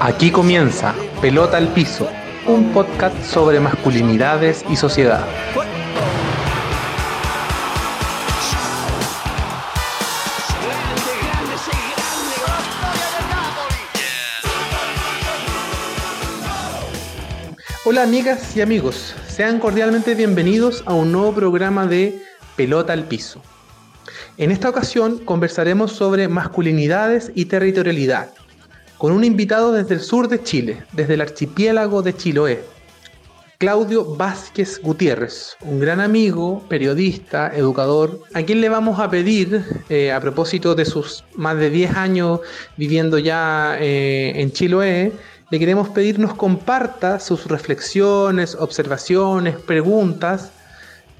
Aquí comienza Pelota al Piso, un podcast sobre masculinidades y sociedad. Hola amigas y amigos, sean cordialmente bienvenidos a un nuevo programa de Pelota al Piso. En esta ocasión conversaremos sobre masculinidades y territorialidad, con un invitado desde el sur de Chile, desde el archipiélago de Chiloé, Claudio Vázquez Gutiérrez, un gran amigo, periodista, educador, a quien le vamos a pedir, eh, a propósito de sus más de 10 años viviendo ya eh, en Chiloé, le queremos pedir nos comparta sus reflexiones, observaciones, preguntas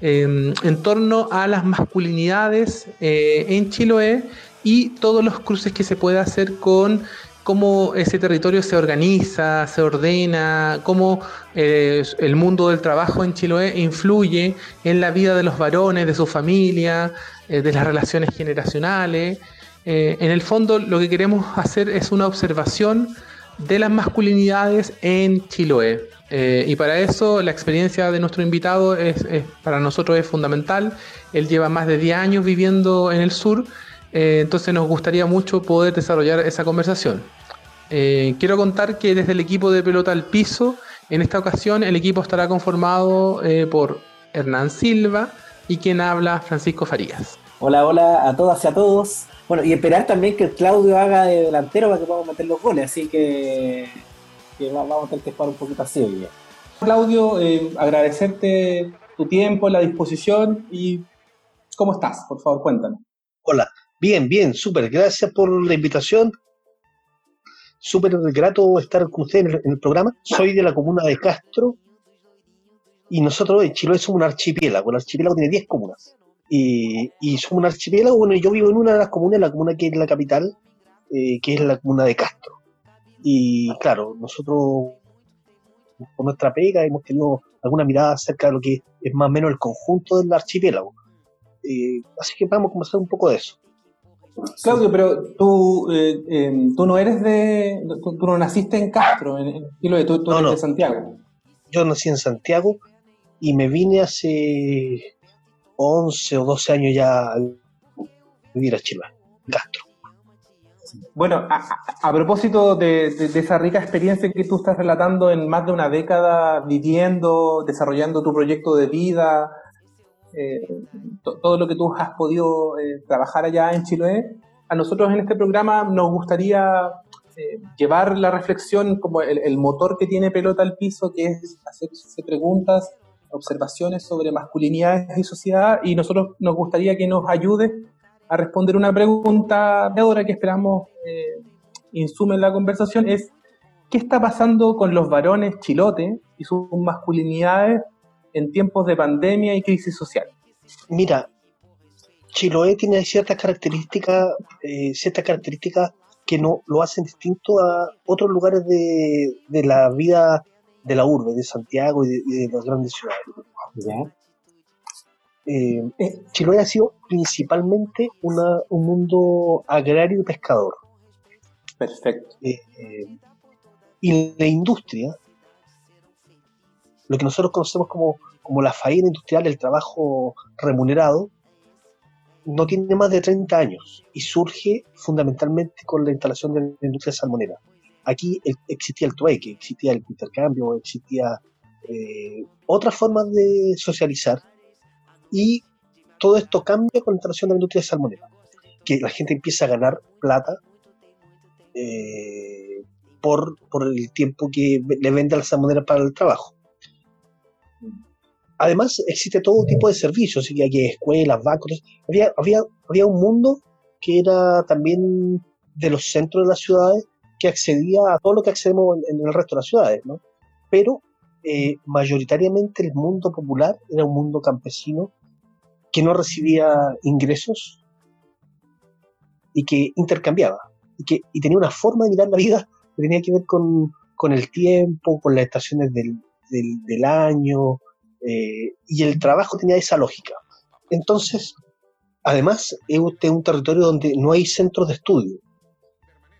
em, en torno a las masculinidades eh, en Chiloé y todos los cruces que se puede hacer con cómo ese territorio se organiza, se ordena, cómo eh, el mundo del trabajo en Chiloé influye en la vida de los varones, de su familia, eh, de las relaciones generacionales. en el fondo lo que queremos hacer es una observación de las masculinidades en Chiloé. Eh, y para eso la experiencia de nuestro invitado es, para nosotros es fundamental. Él lleva más de 10 años viviendo en el sur, eh, entonces nos gustaría mucho poder desarrollar esa conversación. Eh, quiero contar que desde el equipo de pelota al piso, en esta ocasión el equipo estará conformado por Hernán Silva y quien habla Francisco Farías. Hola, hola a todas y a todos. Bueno, y esperar también que Claudio haga de delantero para que podamos meter los goles, así que, vamos a tener que jugar un poquito así Claudio, eh, agradecerte tu tiempo, la disposición y cómo estás, por favor, cuéntanos. Hola, bien, bien, súper, gracias por la invitación. Súper grato estar con ustedes en el, programa. Soy de la comuna de Castro y nosotros en Chiloé somos un archipiélago. El archipiélago tiene 10 comunas y, somos un archipiélago, bueno, yo vivo en una de las comunas, la comuna que es la capital, eh, que es la comuna de Castro. Y claro, nosotros con nuestra pega hemos tenido alguna mirada acerca de lo que es más o menos el conjunto del archipiélago. Eh, así que vamos a conversar un poco de eso. Claudio, pero tú, eh, em, tú no eres de. Tú, no naciste en Castro, en, en tú, tú eres de Santiago. Yo nací en Santiago y me vine hace 11 o 12 años ya a vivir a Chile, Castro. Bueno, a, propósito de, esa rica experiencia que tú estás relatando en más de una década viviendo, desarrollando tu proyecto de vida, eh, todo lo que tú has podido eh, trabajar allá en Chile, a nosotros en este programa nos gustaría eh, llevar la reflexión como el, el, motor que tiene pelota al piso, que es hacerse preguntas observaciones sobre masculinidades y sociedad. Y nosotros nos gustaría que nos ayude a responder una pregunta ahora que esperamos eh, insume en la conversación. Es ¿qué está pasando con los varones chilotes y sus masculinidades en tiempos de pandemia y crisis social? Mira, Chiloé tiene ciertas características, eh, ciertas características que no lo hacen distinto a otros lugares de, de la vida de la urbe, de Santiago y de, las grandes ciudades. Eh, eh, Chiloé ha sido principalmente una, un mundo agrario y pescador. Perfecto. Eh, y la industria, lo que nosotros conocemos como, como la faena industrial, el trabajo remunerado, no tiene más de 30 años y surge fundamentalmente con la instalación de la industria salmonera. Aquí existía el trueque, existía el intercambio, existía eh, otras formas de socializar y todo esto cambia con la instalación de la industria salmonera, que la gente empieza a ganar plata eh, por, el tiempo que le vende a la salmonera para el trabajo. Además, existe todo tipo de servicios, hay escuelas, bancos. Había, había, había un mundo que era también de los centros de las ciudades que accedía a todo lo que accedemos en, el resto de las ciudades, ¿no? Pero eh, mayoritariamente el mundo popular era un mundo campesino que no recibía ingresos y que intercambiaba y que y tenía una forma de mirar la vida que tenía que ver con, con el tiempo, con las estaciones del, del, año eh, y el trabajo tenía esa lógica. Entonces, además, es un territorio donde no hay centros de estudio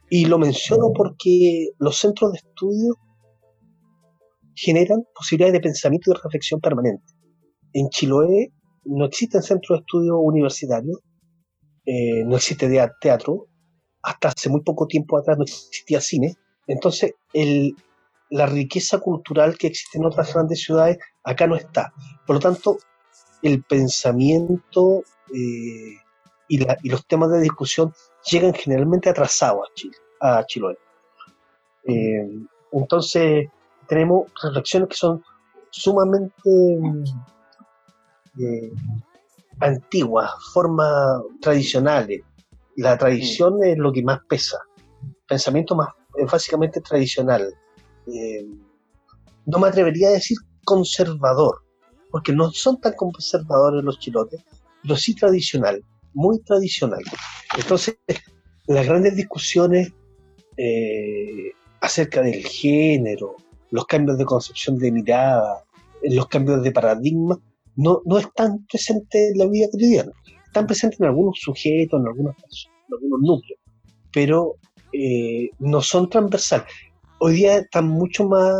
Y lo menciono porque los centros de estudio generan posibilidades de pensamiento y de reflexión permanente. En Chiloé no existen centros de estudio universitarios, eh, no existe teatro, hasta hace muy poco tiempo atrás no existía cine. Entonces, el, la riqueza cultural que existe en otras grandes ciudades acá no está. Por lo tanto, el pensamiento eh, y, los temas de discusión llegan generalmente atrasados a Chile, a Chiloé. Eh, entonces, tenemos reflexiones que son sumamente eh, antiguas, formas tradicionales. La tradición es lo que más pesa. Pensamiento más básicamente tradicional. Eh, no me atrevería a decir conservador, porque no son tan conservadores los chilotes, pero sí tradicional, muy tradicional. Entonces, las grandes discusiones eh, acerca del género, los cambios de concepción de mirada, los cambios de paradigma, no, no están presentes en la vida cotidiana. Están presentes en algunos sujetos, en algunos, en algunos núcleos, pero eh, no son transversales hoy día está mucho más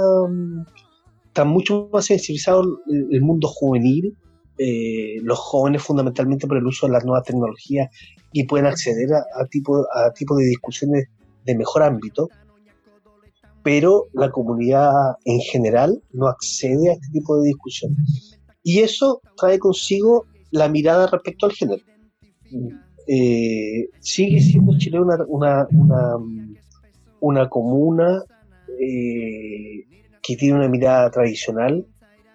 está mucho más sensibilizado el, mundo juvenil eh, los jóvenes fundamentalmente por el uso de las nuevas tecnologías y pueden acceder a, tipo a tipo de discusiones de mejor ámbito pero la comunidad en general no accede a este tipo de discusiones. Y eso trae consigo la mirada respecto al género. Eh, sigue siendo Chile una, una, una, una comuna eh, que tiene una mirada tradicional,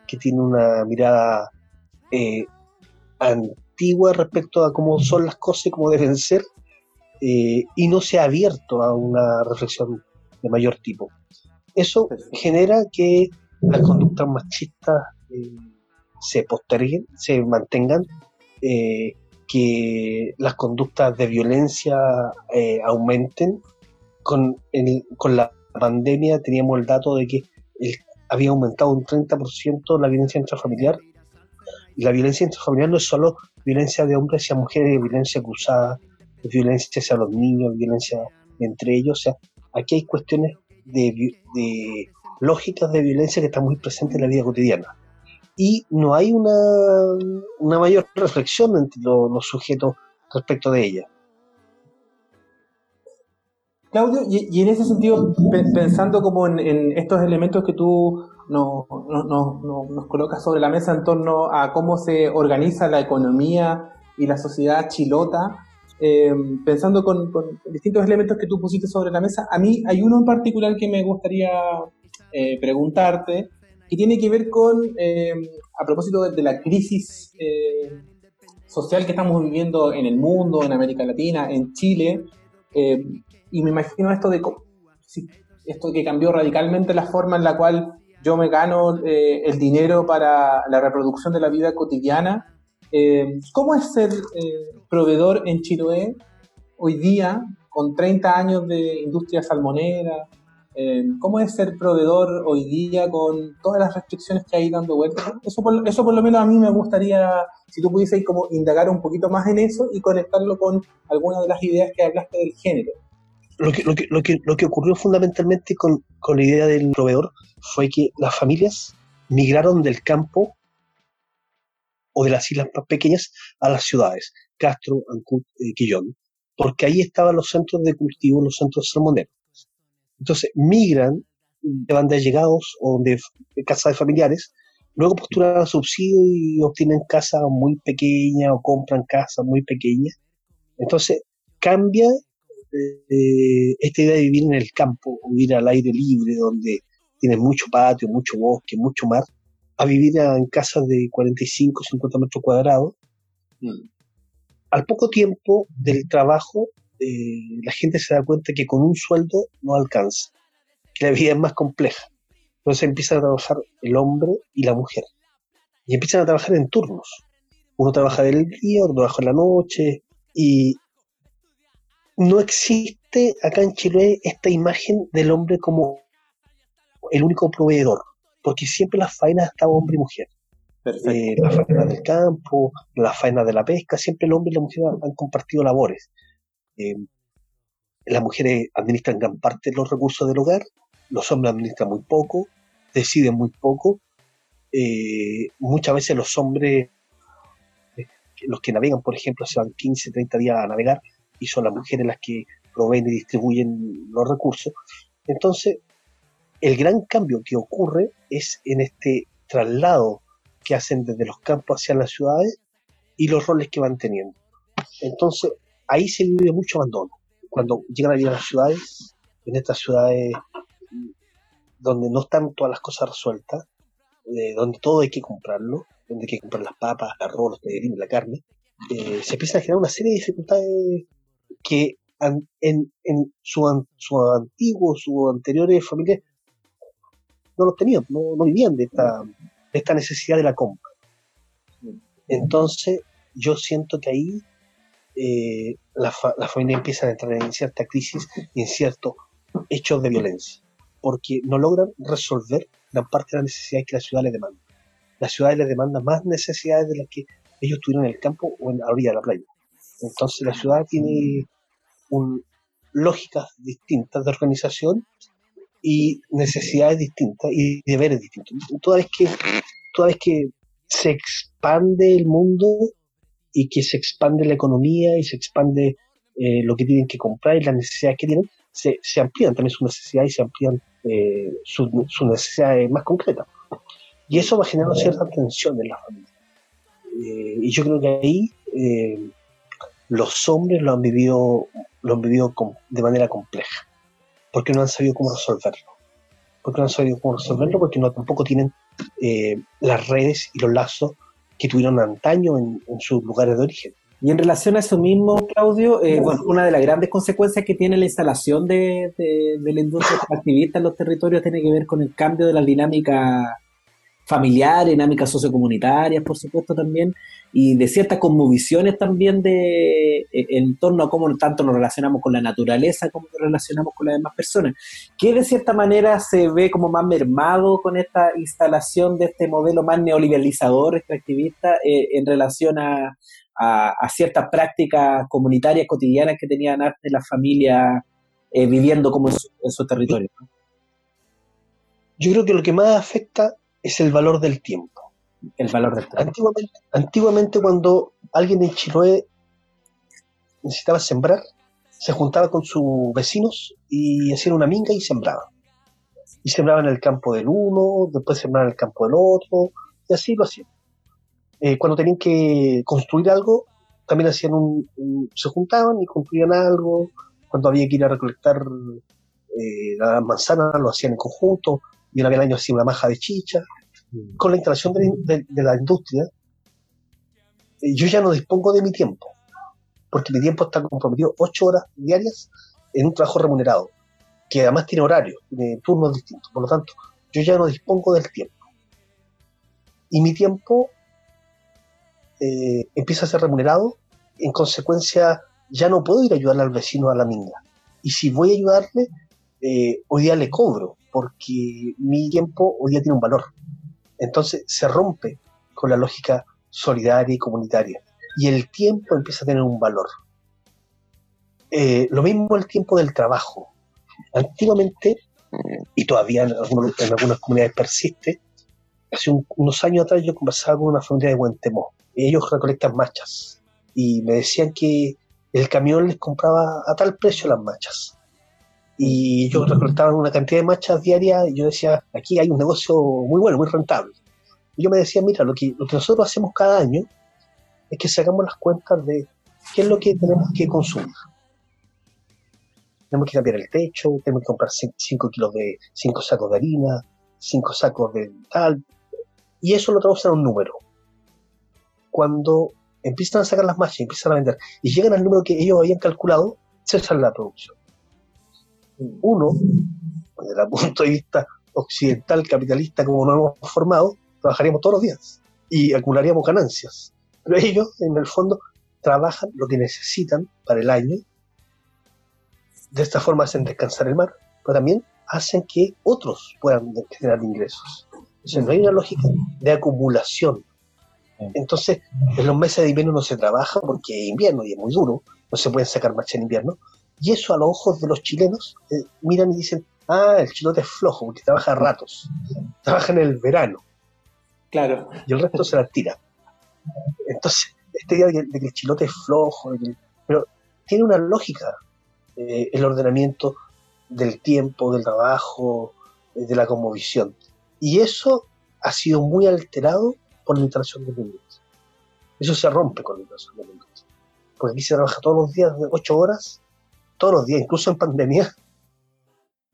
que tiene una mirada eh, antigua respecto a cómo son las cosas y cómo deben ser, eh, y no se ha abierto a una reflexión de mayor tipo. Eso genera que las conductas machistas se posterguen, se mantengan, que las conductas de violencia aumenten con, con la pandemia teníamos el dato de que había aumentado un 30% la violencia intrafamiliar. Y la violencia intrafamiliar no es solo violencia de hombres hacia mujeres, violencia cruzada, violencia hacia los niños, violencia entre ellos. O sea, aquí hay cuestiones de, lógicas de violencia que están muy presentes en la vida cotidiana. Y no hay una, una mayor reflexión entre los sujetos respecto de ella. Claudio, y, en ese sentido, pensando como en, estos elementos que tú nos colocas sobre la mesa en torno a cómo se organiza la economía y la sociedad chilota, eh, pensando con, distintos elementos que tú pusiste sobre la mesa, a mí hay uno en particular que me gustaría eh, preguntarte, que tiene que ver con, eh, a propósito de, la crisis social que estamos viviendo en el mundo, en América Latina, en Chile, y me imagino esto de esto que cambió radicalmente la forma en la cual yo me gano eh, el dinero para la reproducción de la vida cotidiana. Eh, ¿Cómo es ser eh, proveedor en Chiloé hoy día, con 30 años de industria salmonera? ¿Cómo es ser proveedor hoy día con todas las restricciones que hay dando vueltas? Eso por, eso por lo menos a mí me gustaría, si tú pudieses como indagar un poquito más en eso y conectarlo con algunas de las ideas que hablaste del género lo que, lo que, lo que, lo que ocurrió fundamentalmente con, con la idea del proveedor fue que las familias migraron del campo o de las islas más pequeñas a las ciudades, Castro, Ancud, eh, Quillón, porque ahí estaban los centros de cultivo, los centros salmoneros. Entonces migran, van de allegados o de, casas de familiares, luego postulan subsidio y obtienen casas muy pequeñas o compran casas muy pequeñas. Entonces cambia eh, esta idea de vivir en el campo, vivir al aire libre, donde tienes mucho patio, mucho bosque, mucho mar, a vivir en casas de 45, 50 metros cuadrados. Mm. Al poco tiempo del trabajo, eh, la gente se da cuenta que con un sueldo no alcanza, que la vida es más compleja. Entonces empiezan a trabajar el hombre y la mujer. Y empiezan a trabajar en turnos. Uno trabaja del día, otro trabaja en la noche, y no existe acá en Chile esta imagen del hombre como el único proveedor, porque siempre las faenas estaban hombre y mujer. Eh, las faenas del campo, las faenas de la pesca, siempre el hombre y la mujer han, compartido labores. Eh, las mujeres administran gran parte de los recursos del hogar, los hombres administran muy poco, deciden muy poco. Eh, muchas veces los hombres, los que navegan, por ejemplo, se van 15, 30 días a navegar y son las mujeres las que proveen y distribuyen los recursos. Entonces, el gran cambio que ocurre es en este traslado que hacen desde los campos hacia las ciudades y los roles que van teniendo. Entonces, ahí se vive mucho abandono. Cuando llegan a vivir a las ciudades, en estas ciudades donde no están todas las cosas resueltas, eh, donde todo hay que comprarlo, donde hay que comprar las papas, el arroz, los la carne, eh, se empieza a generar una serie de dificultades que en, su, su antiguo, sus anteriores familias no los tenían, no, vivían de esta, de esta necesidad de la compra. Entonces, yo siento que ahí eh, la, la, familia empieza a entrar en cierta crisis y en ciertos hechos de violencia, porque no logran resolver gran parte de las necesidades que la ciudad les demanda. La ciudad les demanda más necesidades de las que ellos tuvieron en el campo o en la orilla de la playa. Entonces la ciudad tiene un, lógicas distintas de organización y necesidades distintas y deberes distintos. Toda vez que, toda vez que se expande el mundo y que se expande la economía y se expande eh, lo que tienen que comprar y las necesidades que tienen, se, se amplían también sus necesidades y se amplían eh, sus, necesidades más concretas. Y eso va generando cierta tensión en la familia. Eh, y yo creo que ahí los hombres lo han vivido, lo han vivido de manera compleja, porque no han sabido cómo resolverlo. Porque no han sabido cómo resolverlo, porque no tampoco tienen las redes y los lazos que tuvieron antaño en, sus lugares de origen. Y en relación a eso mismo, Claudio, eh, bueno, una de las grandes consecuencias que tiene la instalación de, de la industria activista en los territorios tiene que ver con el cambio de la dinámica familiares, dinámicas sociocomunitarias, por supuesto, también, y de ciertas conmovisiones también de, e, en torno a cómo tanto nos relacionamos con la naturaleza, como nos relacionamos con las demás personas, que de cierta manera se ve como más mermado con esta instalación de este modelo más neoliberalizador, extractivista, eh, en relación a, a, ciertas prácticas comunitarias cotidianas que tenían antes las familias eh, viviendo como en su, territorio. Yo creo que lo que más afecta es el valor del tiempo. El valor del tiempo. Antiguamente, antiguamente cuando alguien en Chiloé necesitaba sembrar, se juntaba con sus vecinos y hacían una minga y sembraban. Y sembraban en el campo del uno, después sembraban en el campo del otro, y así lo hacían. Eh, cuando tenían que construir algo, también hacían un, se juntaban y construían algo. Cuando había que ir a recolectar eh, las manzanas, lo hacían en conjunto y una vez al año hacía una maja de chicha. Mm. Con la instalación de, la industria, eh, yo ya no dispongo de mi tiempo, porque mi tiempo está comprometido ocho horas diarias en un trabajo remunerado, que además tiene horario, tiene turnos distintos. Por lo tanto, yo ya no dispongo del tiempo. Y mi tiempo eh, empieza a ser remunerado, en consecuencia ya no puedo ir a ayudarle al vecino a la minga. Y si voy a ayudarle, eh, hoy día le cobro, porque mi tiempo hoy día tiene un valor. Entonces se rompe con la lógica solidaria y comunitaria. Y el tiempo empieza a tener un valor. Eh, lo mismo el tiempo del trabajo. Antiguamente, y todavía en, algunas comunidades persiste, hace unos años atrás yo conversaba con una familia de Guantemó. Y ellos recolectan machas. Y me decían que el camión les compraba a tal precio las machas y yo recolectaba una cantidad de machas diarias y yo decía, aquí hay un negocio muy bueno, muy rentable. Y yo me decía, mira, lo que, nosotros hacemos cada año es que sacamos las cuentas de qué es lo que tenemos que consumir. Tenemos que cambiar el techo, tenemos que comprar 5 kilos de 5 sacos de harina, 5 sacos de tal, y eso lo traducen a un número. Cuando empiezan a sacar las machas y empiezan a vender y llegan al número que ellos habían calculado, se sale la producción uno, desde el punto de vista occidental capitalista como nos hemos formado, trabajaríamos todos los días y acumularíamos ganancias. Pero ellos, en el fondo, trabajan lo que necesitan para el año. De esta forma hacen descansar el mar, pero también hacen que otros puedan generar ingresos. Entonces, no hay una lógica de acumulación. Entonces, en los meses de invierno no se trabaja porque es invierno y es muy duro, no se pueden sacar marcha en invierno, Y eso a los ojos de los chilenos, eh, miran y dicen, ah, el chilote es flojo porque trabaja a ratos, trabaja en el verano. Claro. Y el resto se la tira. Entonces, este día de, que el chilote es flojo, pero tiene una lógica eh, el ordenamiento del tiempo, del trabajo, eh, de la conmovisión. Y eso ha sido muy alterado por la instalación de industria. Eso se rompe con la instalación de industria. Porque aquí se trabaja todos los días de 8 horas, todos los días, incluso en pandemia,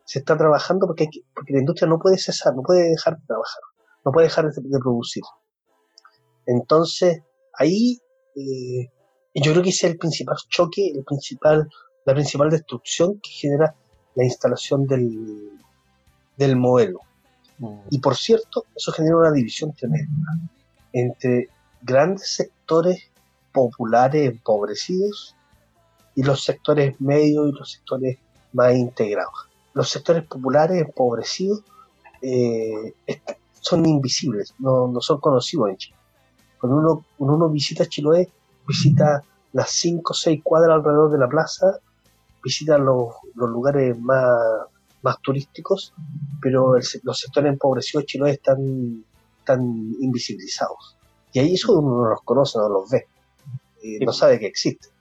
se está trabajando porque, porque la industria no puede cesar, no puede dejar de trabajar, no puede dejar de, producir. Entonces, ahí eh, yo creo que ese es el principal choque, el principal, la principal destrucción que genera la instalación del, del modelo. Mm. Y por cierto, eso genera una división tremenda entre grandes sectores populares empobrecidos y los sectores medios y los sectores más integrados. Los sectores populares empobrecidos eh, son invisibles, no, son conocidos en Chile. Cuando uno, cuando uno visita Chiloé, visita las 5 o 6 cuadras alrededor de la plaza, visita los, los lugares más, más turísticos, pero los sectores empobrecidos de Chiloé están, están invisibilizados. Y ahí eso uno no los conoce, no los ve, no sabe que existen.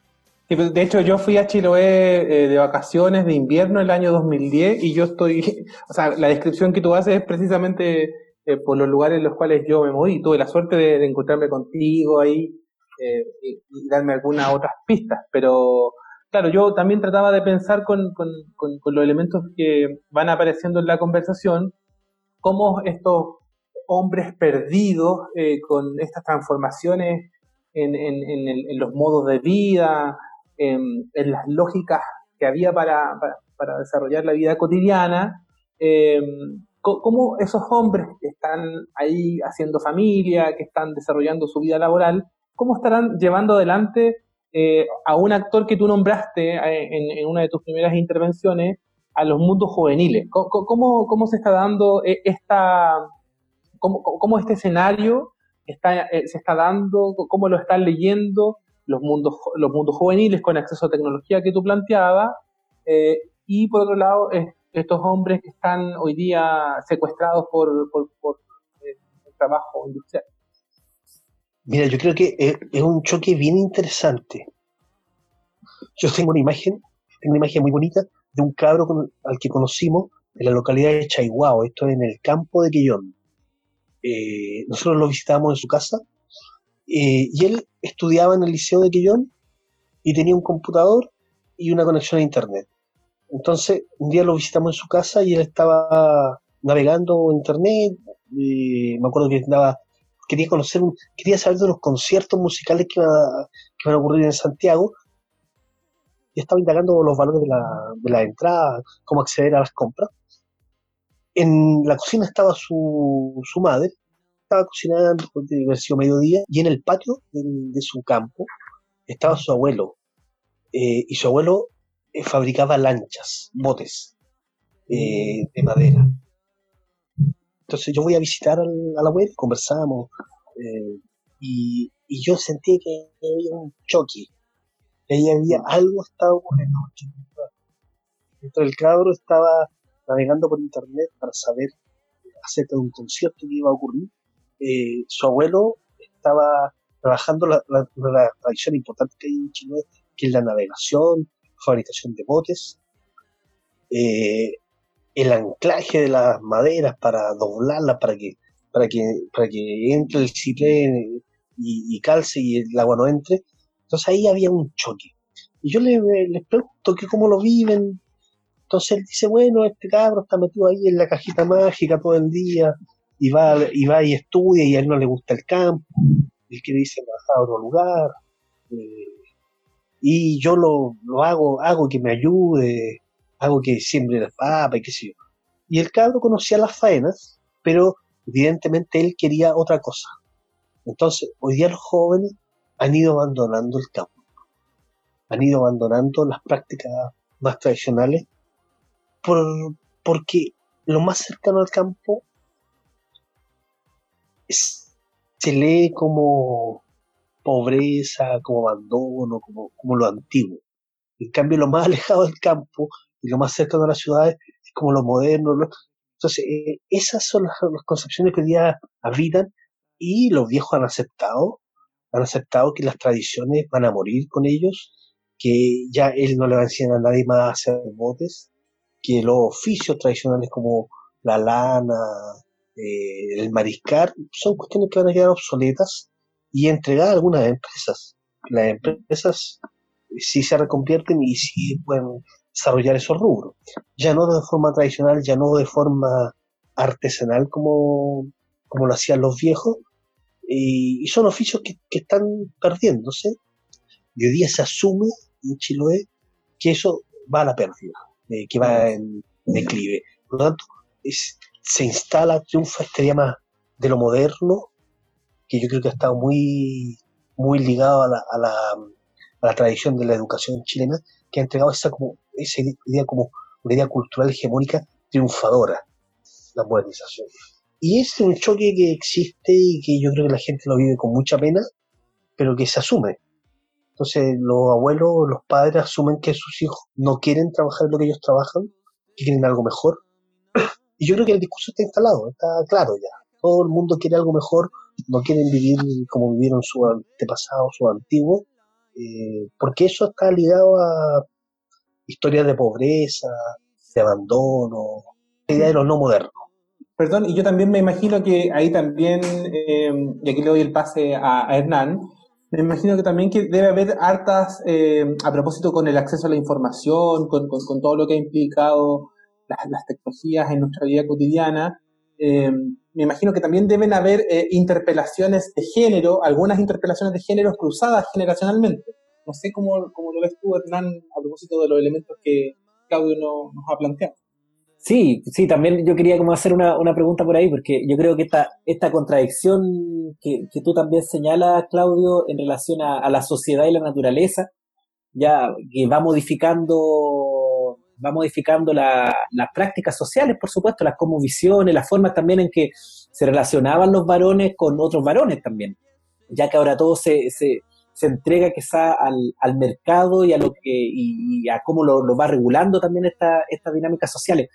Pues, de hecho, yo fui a Chiloé eh, de vacaciones de invierno el año 2010 y yo estoy, o sea, la descripción que tú haces es precisamente eh, por los lugares en los cuales yo me moví. Tuve la suerte de, encontrarme contigo ahí eh, y, darme algunas otras pistas, pero claro, yo también trataba de pensar con, con, con, los elementos que van apareciendo en la conversación, cómo estos hombres perdidos con estas transformaciones en, en, en, los modos de vida, en, las lógicas que había para, para, desarrollar la vida cotidiana, eh, cómo esos hombres que están ahí haciendo familia, que están desarrollando su vida laboral, cómo estarán llevando adelante eh, a un actor que tú nombraste eh, en, una de tus primeras intervenciones, a los mundos juveniles. ¿Cómo, cómo, se está dando esta, cómo, cómo este escenario está, se está dando, cómo lo están leyendo los mundos, los mundos juveniles con acceso a tecnología que tú planteabas, eh, y por otro lado, estos hombres que están hoy día secuestrados por, por, eh, el trabajo industrial. Mira, yo creo que es, un choque bien interesante. Yo tengo una imagen, tengo una imagen muy bonita de un cabro al que conocimos en la localidad de Chaihuao, esto es en el campo de Quillón. Eh, nosotros lo visitamos en su casa eh, y él estudiaba en el Liceo de Quillón y tenía un computador y una conexión a Internet. Entonces, un día lo visitamos en su casa y él estaba navegando Internet. Y me acuerdo que andaba, quería conocer, quería saber de los conciertos musicales que, van a ocurrir en Santiago. Y estaba indagando los valores de la, de la entrada, cómo acceder a las compras. En la cocina estaba su, su madre estaba cocinando, de haber sido mediodía, y en el patio de, su campo estaba su abuelo. Eh, y su abuelo eh, fabricaba lanchas, botes eh, de madera. Entonces yo voy a visitar al, abuelo, conversamos, y, y, yo sentí que había un choque. Ahí había algo estaba ocurriendo. Entonces el cabro estaba navegando por internet para saber acerca de un concierto que iba a ocurrir eh, su abuelo estaba trabajando la, tradición importante que hay en Chile, que es la navegación, fabricación de botes, eh, el anclaje de las maderas para doblarlas para que para que para que entre el ciprés y, calce y el agua no entre. Entonces ahí había un choque. Y yo les, pregunto que cómo lo viven. Entonces él dice, bueno, este cabro está metido ahí en la cajita mágica todo el día, y va, y va y estudia y a él no le gusta el campo, él quiere irse a otro lugar, eh, y yo lo, lo, hago, hago que me ayude, hago que siembre las papas y qué sé yo. Y el cabro conocía las faenas, pero evidentemente él quería otra cosa. Entonces, hoy día los jóvenes han ido abandonando el campo, han ido abandonando las prácticas más tradicionales, por, porque lo más cercano al campo se lee como pobreza, como abandono, como, como lo antiguo. En cambio, lo más alejado del campo y lo más cercano a las ciudades es como lo moderno. Entonces, eh, esas son las, concepciones que hoy día habitan y los viejos han aceptado, han aceptado que las tradiciones van a morir con ellos, que ya él no le va a enseñar a nadie más a hacer botes, que los oficios tradicionales como la lana, eh, el mariscar, son cuestiones que van a quedar obsoletas y entregar a algunas empresas. Las empresas sí se reconvierten y sí pueden desarrollar esos rubros. Ya no de forma tradicional, ya no de forma artesanal como, como lo hacían los viejos, y, son oficios que, están perdiéndose, y hoy día se asume en Chiloé que eso va a la pérdida, eh, que va en declive. Por lo tanto, se instala, triunfa este tema de lo moderno, que yo creo que ha estado muy, muy ligado a la, a la, a la tradición de la educación chilena, que ha entregado esa, como, esa idea como una idea cultural hegemónica triunfadora, la modernización. Y es un choque que existe y que yo creo que la gente lo vive con mucha pena, pero que se asume. Entonces los abuelos, los padres asumen que sus hijos no quieren trabajar lo que ellos trabajan, que quieren algo mejor. Y yo creo que el discurso está instalado, está claro ya. Todo el mundo quiere algo mejor, no quieren vivir como vivieron sus antepasados, sus antiguos, eh, porque eso está ligado a historias de pobreza, de abandono, idea de lo no moderno. Perdón, y yo también me imagino que ahí también, eh, y aquí le doy el pase a, Hernán, me imagino que también que debe haber hartas, eh, a propósito con el acceso a la información, con, todo lo que ha implicado las, tecnologías en nuestra vida cotidiana, me imagino que también deben haber eh, interpelaciones de género, algunas interpelaciones de género cruzadas generacionalmente. No sé cómo, lo ves tú, Hernán, a propósito de los elementos que Claudio nos ha planteado. Sí, sí, también yo quería como hacer una, pregunta por ahí, porque yo creo que esta, esta contradicción que, tú también señalas, Claudio, en relación a, a, la sociedad y la naturaleza, ya que va modificando va modificando las prácticas sociales, por supuesto, las visiones, las formas también en que se relacionaban los varones con otros varones también, ya que ahora todo se, se, entrega quizá al, al, mercado y a lo que y, a cómo lo, va regulando también esta, estas dinámicas sociales.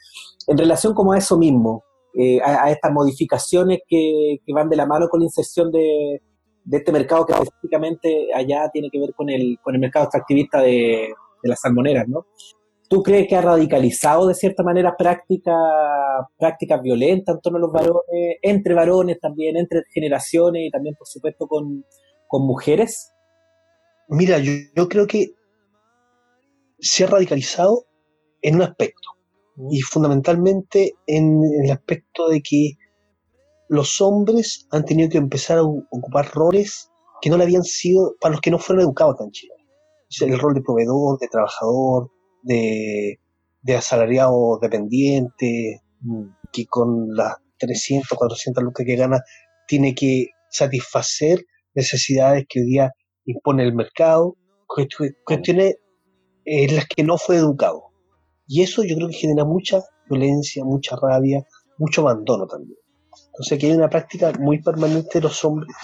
En relación como a eso mismo, eh, a, estas modificaciones que, que, van de la mano con la inserción de, de este mercado que específicamente allá tiene que ver con el, con el mercado extractivista de, de las salmoneras, ¿no? ¿Tú crees que ha radicalizado de cierta manera prácticas práctica violentas en torno a los varones, entre varones también, entre generaciones y también, por supuesto, con, mujeres? Mira, yo, creo que se ha radicalizado en un aspecto, y fundamentalmente en, el aspecto de que los hombres han tenido que empezar a ocupar roles que no le habían sido, para los que no fueron educados en Chile. El rol de proveedor, de trabajador, de, de asalariado dependiente, mm, que con las 300, 400 lucas que gana, tiene que satisfacer necesidades que hoy día impone el mercado, cuestiones en las que no fue educado. Y eso yo creo que genera mucha violencia, mucha rabia, mucho abandono también. Entonces aquí hay una práctica muy permanente de los hombres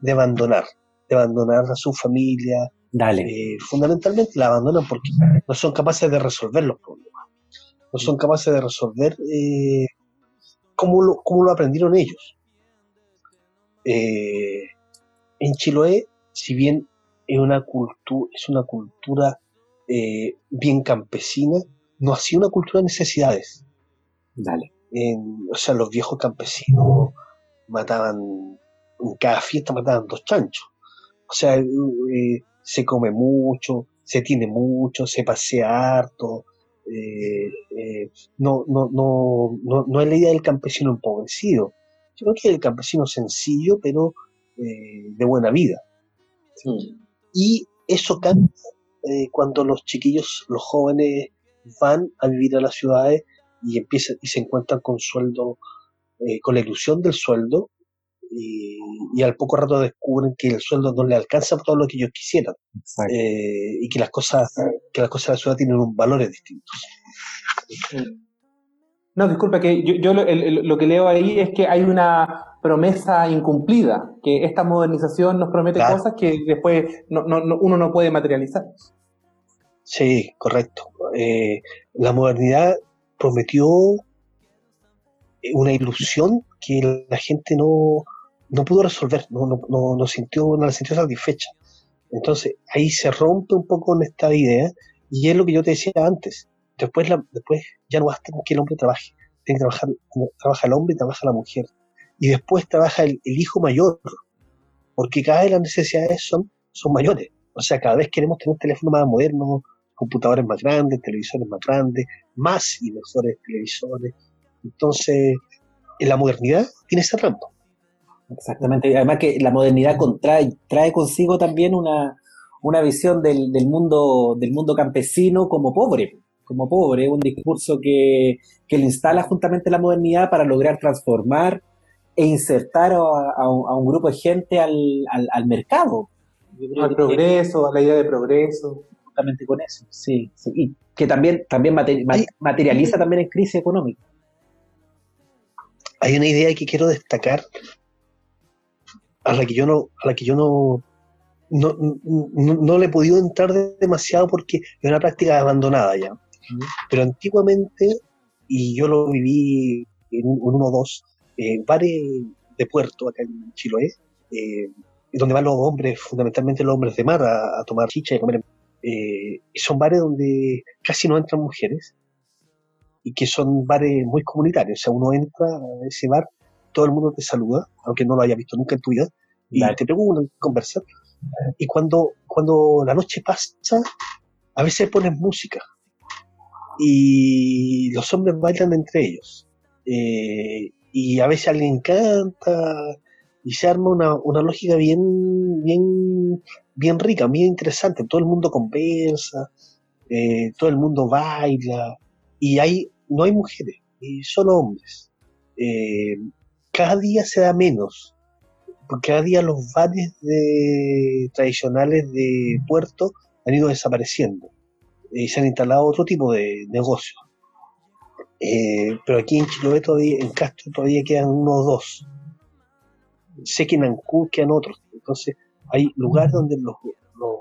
de abandonar, de abandonar a su familia, Dale. Eh, fundamentalmente la abandonan porque no son capaces de resolver los problemas. No son capaces de resolver eh, cómo, lo, lo aprendieron ellos. Eh, en Chiloé, si bien es una, cultura es una cultura bien campesina, no ha sido una cultura de necesidades. Dale. o sea, los viejos campesinos mataban, en cada fiesta mataban dos chanchos. O sea, se come mucho, se tiene mucho, se pasea harto. Eh, eh, no, no, no, no, no es la idea del campesino empobrecido. Yo creo que es el campesino sencillo, pero eh, de buena vida. Y eso cambia cuando los chiquillos, los jóvenes, van a vivir a las ciudades y empiezan y se encuentran con sueldo, con la ilusión del sueldo y, al poco rato descubren que el sueldo no le alcanza por todo lo que ellos quisieran eh, y que las cosas que las cosas de la ciudad tienen un valores distintos. No, disculpa, que yo, lo, que leo ahí es que hay una promesa incumplida, que esta modernización nos promete cosas que después uno no puede materializar. Sí, correcto. Eh, la modernidad prometió una ilusión que la gente no, no pudo resolver, no, no, no, no sintió, no la sintió satisfecha. Entonces ahí se rompe un poco en esta idea y es lo que yo te decía antes. Después, después ya no basta con que el hombre trabaje, tiene que trabajar, trabaja el hombre y trabaja la mujer. Y después trabaja el, hijo mayor, porque cada vez las necesidades son, son mayores. O sea, cada vez queremos tener un teléfono más moderno, computadores más grandes, televisores más grandes, más y mejores televisores. Entonces, en la modernidad tiene ese trampa. Exactamente. Además que la modernidad contrae, trae consigo también una, una visión del, del, mundo, del mundo campesino como pobre, como pobre, un discurso que, que le instala juntamente la modernidad para lograr transformar e insertar a, a, un, grupo de gente al, al, mercado. al progreso, a la idea de progreso. Justamente con eso, sí. sí. Y que también, también materializa también en crisis económica. Hay una idea que quiero destacar a la que yo no, a la que yo no, no, no, le he podido entrar demasiado porque es una práctica abandonada ya. Pero antiguamente, y yo lo viví en, uno o dos, eh, bares de puerto acá en Chiloé, eh, donde van los hombres, fundamentalmente los hombres de mar, a, tomar chicha y comer. Eh, son bares donde casi no entran mujeres y que son bares muy comunitarios. O sea, uno entra a ese bar todo el mundo te saluda, aunque no lo haya visto nunca en tu vida, y te preguntan, conversan. Y cuando, cuando la noche pasa, a veces ponen música y los hombres bailan entre ellos. Eh, y a veces alguien canta y se arma una, una lógica bien, bien, bien rica, bien interesante. Todo el mundo conversa, eh, todo el mundo baila y hay, no hay mujeres, y solo hombres. Eh, cada día se da menos, porque cada día los bares de, tradicionales de puerto han ido desapareciendo y se han instalado otro tipo de negocios. Eh, pero aquí en Chiloé todavía, en Castro todavía quedan unos dos. Sé que en Ancú quedan otros. Entonces hay lugares donde los,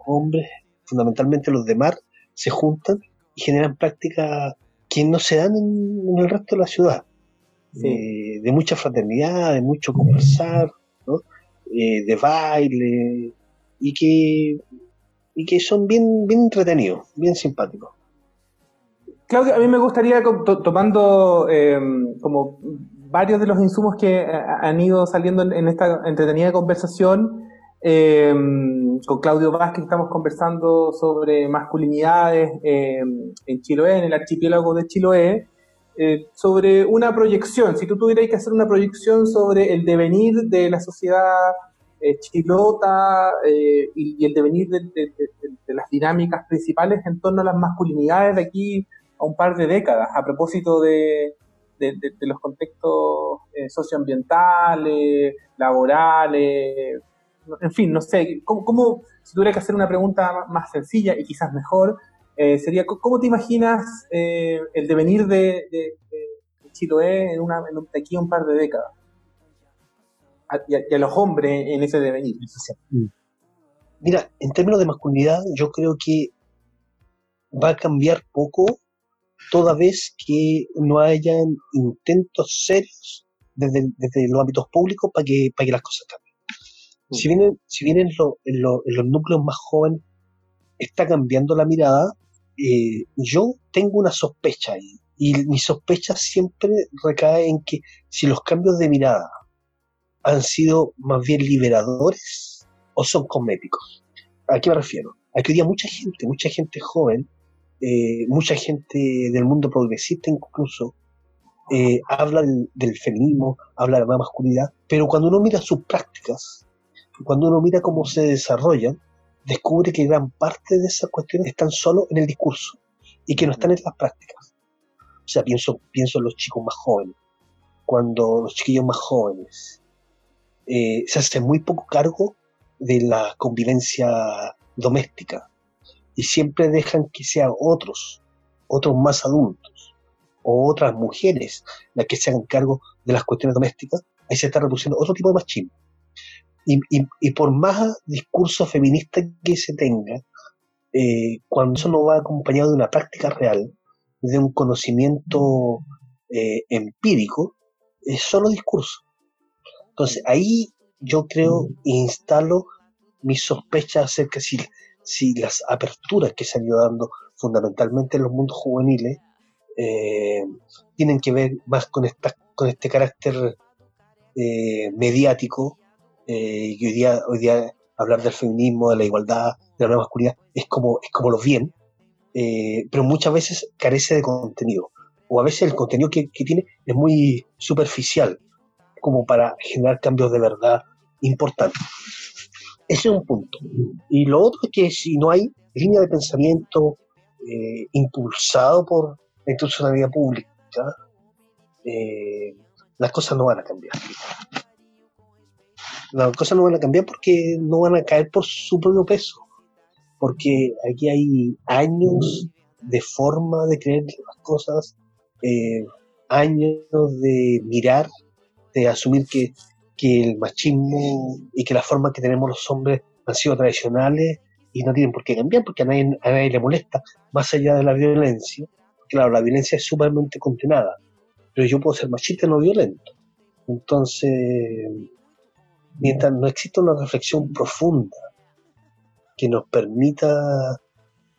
hombres, fundamentalmente los de mar, se juntan y generan prácticas que no se dan en el resto de la ciudad de mucha fraternidad, de mucho conversar, eh, de baile, y que, y que son bien, bien entretenidos, bien simpáticos. Claudio, a mí me gustaría, tomando em, como varios de los insumos que han ido saliendo en, esta entretenida conversación, em, con Claudio Vázquez estamos conversando sobre masculinidades em, en Chiloé, en el archipiélago de Chiloé, eh, sobre una proyección, si tú tuvieras que hacer una proyección sobre el devenir de la sociedad eh, chilota eh, y, el devenir de, las dinámicas principales en torno a las masculinidades de aquí a un par de décadas, a propósito de, los contextos socioambientales, laborales, en fin, no sé, ¿cómo, si tuviera que hacer una pregunta más sencilla y quizás mejor, eh, sería, ¿cómo te imaginas eh, el devenir de, Chiloé en, una, en de aquí a un par de décadas? y, a, los hombres en ese devenir. Mm. Mira, en términos de masculinidad, yo creo que va a cambiar poco toda vez que no hayan intentos serios desde, los ámbitos públicos para que, para que las cosas cambien. Mm. Si bien, si bien en, en los núcleos más jóvenes está cambiando la mirada, eh, yo tengo una sospecha ahí, y mi sospecha siempre recae en que si los cambios de mirada han sido más bien liberadores o son cosméticos. ¿A qué me refiero? A que hoy día mucha gente, mucha gente joven, eh, mucha gente del mundo progresista incluso, eh, habla del, feminismo, habla de la masculinidad, pero cuando uno mira sus prácticas, cuando uno mira cómo se desarrollan, descubre que gran parte de esas cuestiones están solo en el discurso y que no están en las prácticas. O sea, pienso, pienso en los chicos más jóvenes, cuando los chiquillos más jóvenes eh, se hacen muy poco cargo de la convivencia doméstica y siempre dejan que sean otros, otros más adultos o otras mujeres las que se hagan cargo de las cuestiones domésticas, ahí se está reduciendo otro tipo de machismo. Y, y, por más discurso feminista que se tenga, eh, cuando eso no va acompañado de una práctica real, de un conocimiento eh, empírico, es solo discurso. Entonces ahí yo creo, instalo mis sospechas acerca si, si las aperturas que se han ido dando fundamentalmente en los mundos juveniles eh, tienen que ver más con, esta, con este carácter mediático eh, y hoy día, hoy día hablar del feminismo, de la igualdad, de la nueva masculinidad, es como, es como los bien, pero muchas veces carece de contenido, o a veces el contenido que, que tiene es muy superficial, como para generar cambios de verdad importantes. Ese es un punto. Y lo otro es que si no hay línea de pensamiento eh, impulsado por la institucionalidad pública, eh, las cosas no van a cambiar. Las cosas no van a cambiar porque no van a caer por su propio peso. Porque aquí hay años de forma de creer las cosas, eh, años de mirar de asumir que, el machismo y que la forma que tenemos los hombres han sido tradicionales y no tienen por qué cambiar porque a nadie, a nadie le molesta, más allá de la violencia. Claro, la violencia es sumamente condenada, pero yo puedo ser machista y no violento. Entonces, mientras no exista una reflexión profunda que nos permita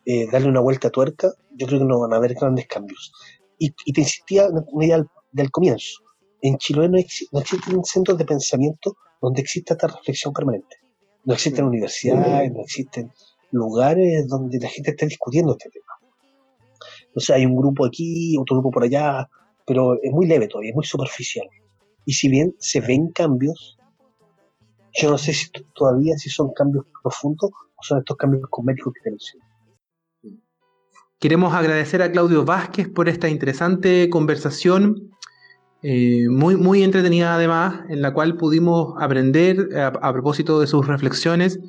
eh, darle una vuelta a tuerca, yo creo que no van a haber grandes cambios. Y, te insistía en la idea del comienzo en Chiloé no, existen centros de pensamiento donde exista esta reflexión permanente. No existen universidades, no existen lugares donde la gente esté discutiendo este tema. O sea, hay un grupo aquí, otro grupo por allá, pero es muy leve todavía, es muy superficial. Y si bien se ven cambios, yo no sé si todavía si son cambios profundos o son estos cambios cosméticos que te menciono. Queremos agradecer a Claudio Vázquez por esta interesante conversación eh, muy, muy entretenida además, en la cual pudimos aprender a, propósito de sus reflexiones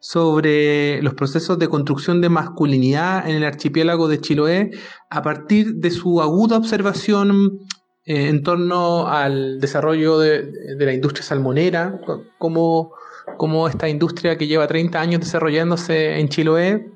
sobre los procesos de construcción de masculinidad en el archipiélago de Chiloé a partir de su aguda observación eh, en torno al desarrollo de, la industria salmonera, como esta industria que lleva 30 años desarrollándose en Chiloé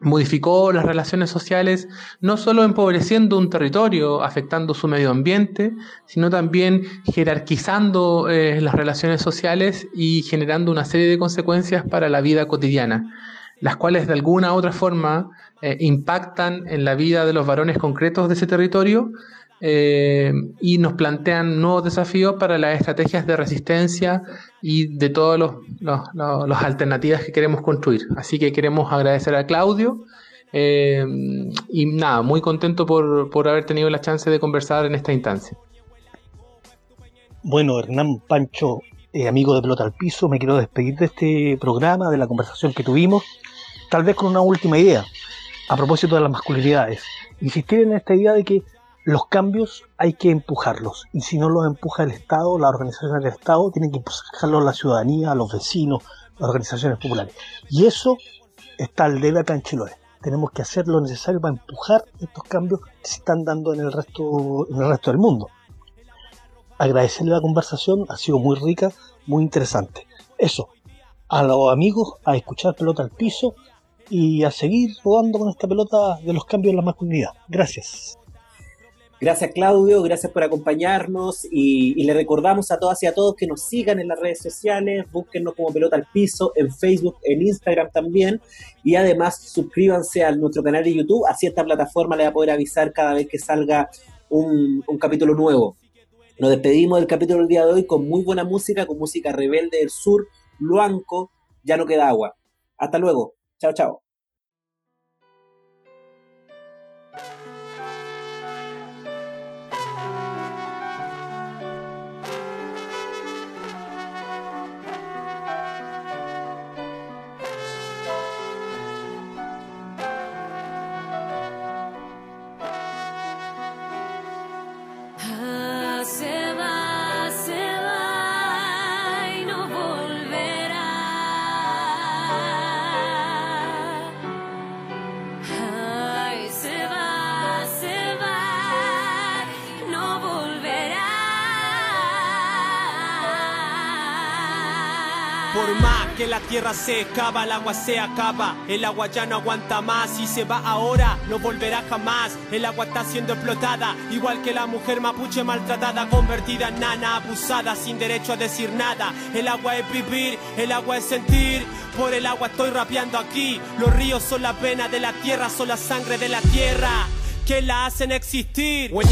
modificó las relaciones sociales, no solo empobreciendo un territorio, afectando su medio ambiente, sino también jerarquizando eh, las relaciones sociales y generando una serie de consecuencias para la vida cotidiana, las cuales de alguna u otra forma eh, impactan en la vida de los varones concretos de ese territorio eh, y nos plantean nuevos desafíos para las estrategias de resistencia y de todas las alternativas que queremos construir. Así que queremos agradecer a Claudio eh, y nada, muy contento por, haber tenido la chance de conversar en esta instancia. Bueno, Hernán Pancho, eh, amigo de Pelota al Piso, me quiero despedir de este programa, de la conversación que tuvimos, tal vez con una última idea, a propósito de las masculinidades. Insistir en esta idea de que los cambios hay que empujarlos y si no los empuja el Estado, las organizaciones del Estado tienen que empujarlos la ciudadanía, los vecinos, las organizaciones populares. Y eso está al debe acá en Chiloé. Tenemos que hacer lo necesario para empujar estos cambios que se están dando en el resto, en el resto del mundo. Agradecerle la conversación, ha sido muy rica, muy interesante. Eso, a los amigos a escuchar pelota al piso y a seguir rodando con esta pelota de los cambios en la masculinidad. Gracias. Gracias Claudio, gracias por acompañarnos y, le recordamos a todas y a todos que nos sigan en las redes sociales, búsquennos como Pelota al Piso en Facebook, en Instagram también y además suscríbanse a nuestro canal de YouTube, así esta plataforma le va a poder avisar cada vez que salga un capítulo nuevo. Nos despedimos del capítulo del día de hoy con muy buena música, con música rebelde del sur, Luanco, ya no queda agua. Hasta luego, chao chao. Que la tierra se excava, el agua se acaba. El agua ya no aguanta más y se va ahora, no volverá jamás. El agua está siendo explotada, igual que la mujer mapuche maltratada, convertida en nana, abusada, sin derecho a decir nada. El agua es vivir, el agua es sentir. Por el agua estoy rapeando aquí. Los ríos son la pena de la tierra, son la sangre de la tierra que la hacen existir. Wen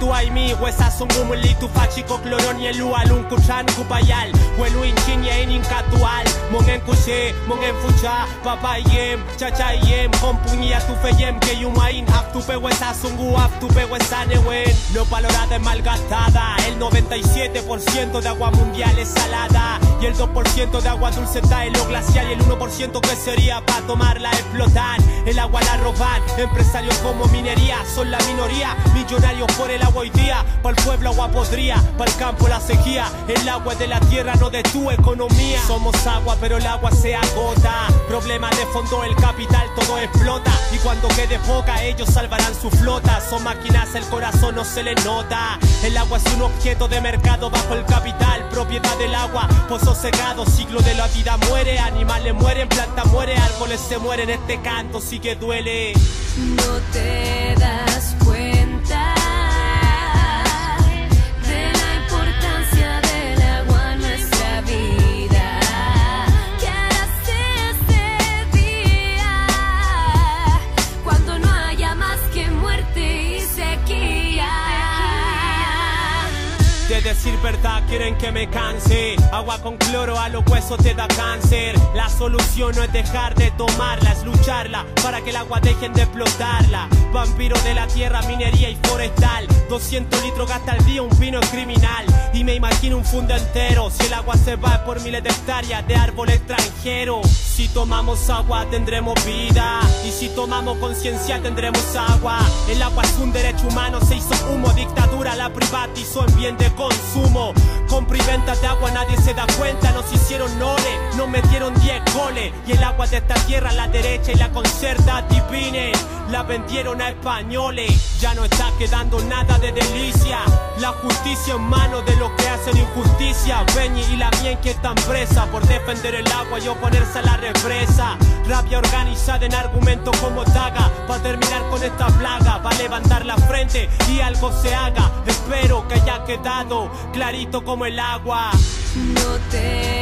tu tu aimi, wesa sungu muli tu fachiko kloron ye lu alun kuchan kupayal. Welu inchin ye inin katual, mongen kushe, mongen fucha, papayem, chachayem, kompuñia tu feyem, que yumain, haf tu pe wesa sungu, haf tu pe wesa ne wen. No valorada es malgastada, el 97% de agua mundial es salada, 2% de agua dulce está en lo glacial y el 1% que sería para tomarla explotan. El agua la roban, empresarios como minería son la minoría. Millonarios por el agua hoy día, para el pueblo agua podría, para el campo la sequía. El agua de la tierra no de tu economía. Somos agua, pero el agua se agota. Problema de fondo, el capital todo explota. Y cuando quede poca, ellos salvarán su flota. Son máquinas, el corazón no se le nota. El agua es un objeto de mercado bajo el capital, propiedad del agua, pozo cegado, siglo de la vida muere, animales mueren, plantas mueren, árboles se mueren, este canto sí que duele. No te decir verdad quieren que me canse. Agua con cloro a los huesos te da cáncer. La solución no es dejar de tomarla, es lucharla para que el agua dejen de explotarla. Vampiro de la tierra, minería y forestal. 200 litros gasta al día un vino es criminal. Y me imagino un fondo entero. Si el agua se va por miles de hectáreas de árbol extranjero. Si tomamos agua tendremos vida. Y si tomamos conciencia tendremos agua. El agua es un derecho humano, se hizo humo. Dictadura la privatizó en bien de consumo. Compra de agua nadie se da cuenta. Nos hicieron nore, nos metieron 10 goles. Y el agua de esta tierra, la derecha y la concerta divine. La vendieron a españoles. Ya no está quedando nada de delicia. La justicia en manos de los que hacen injusticia. Beñi y la mien que están presa por defender el agua y oponerse a la represa. Rabia organizada en argumentos como taga. Para terminar con esta plaga, va a levantar la frente y algo se haga. Espero que haya quedado clarito como el agua. No te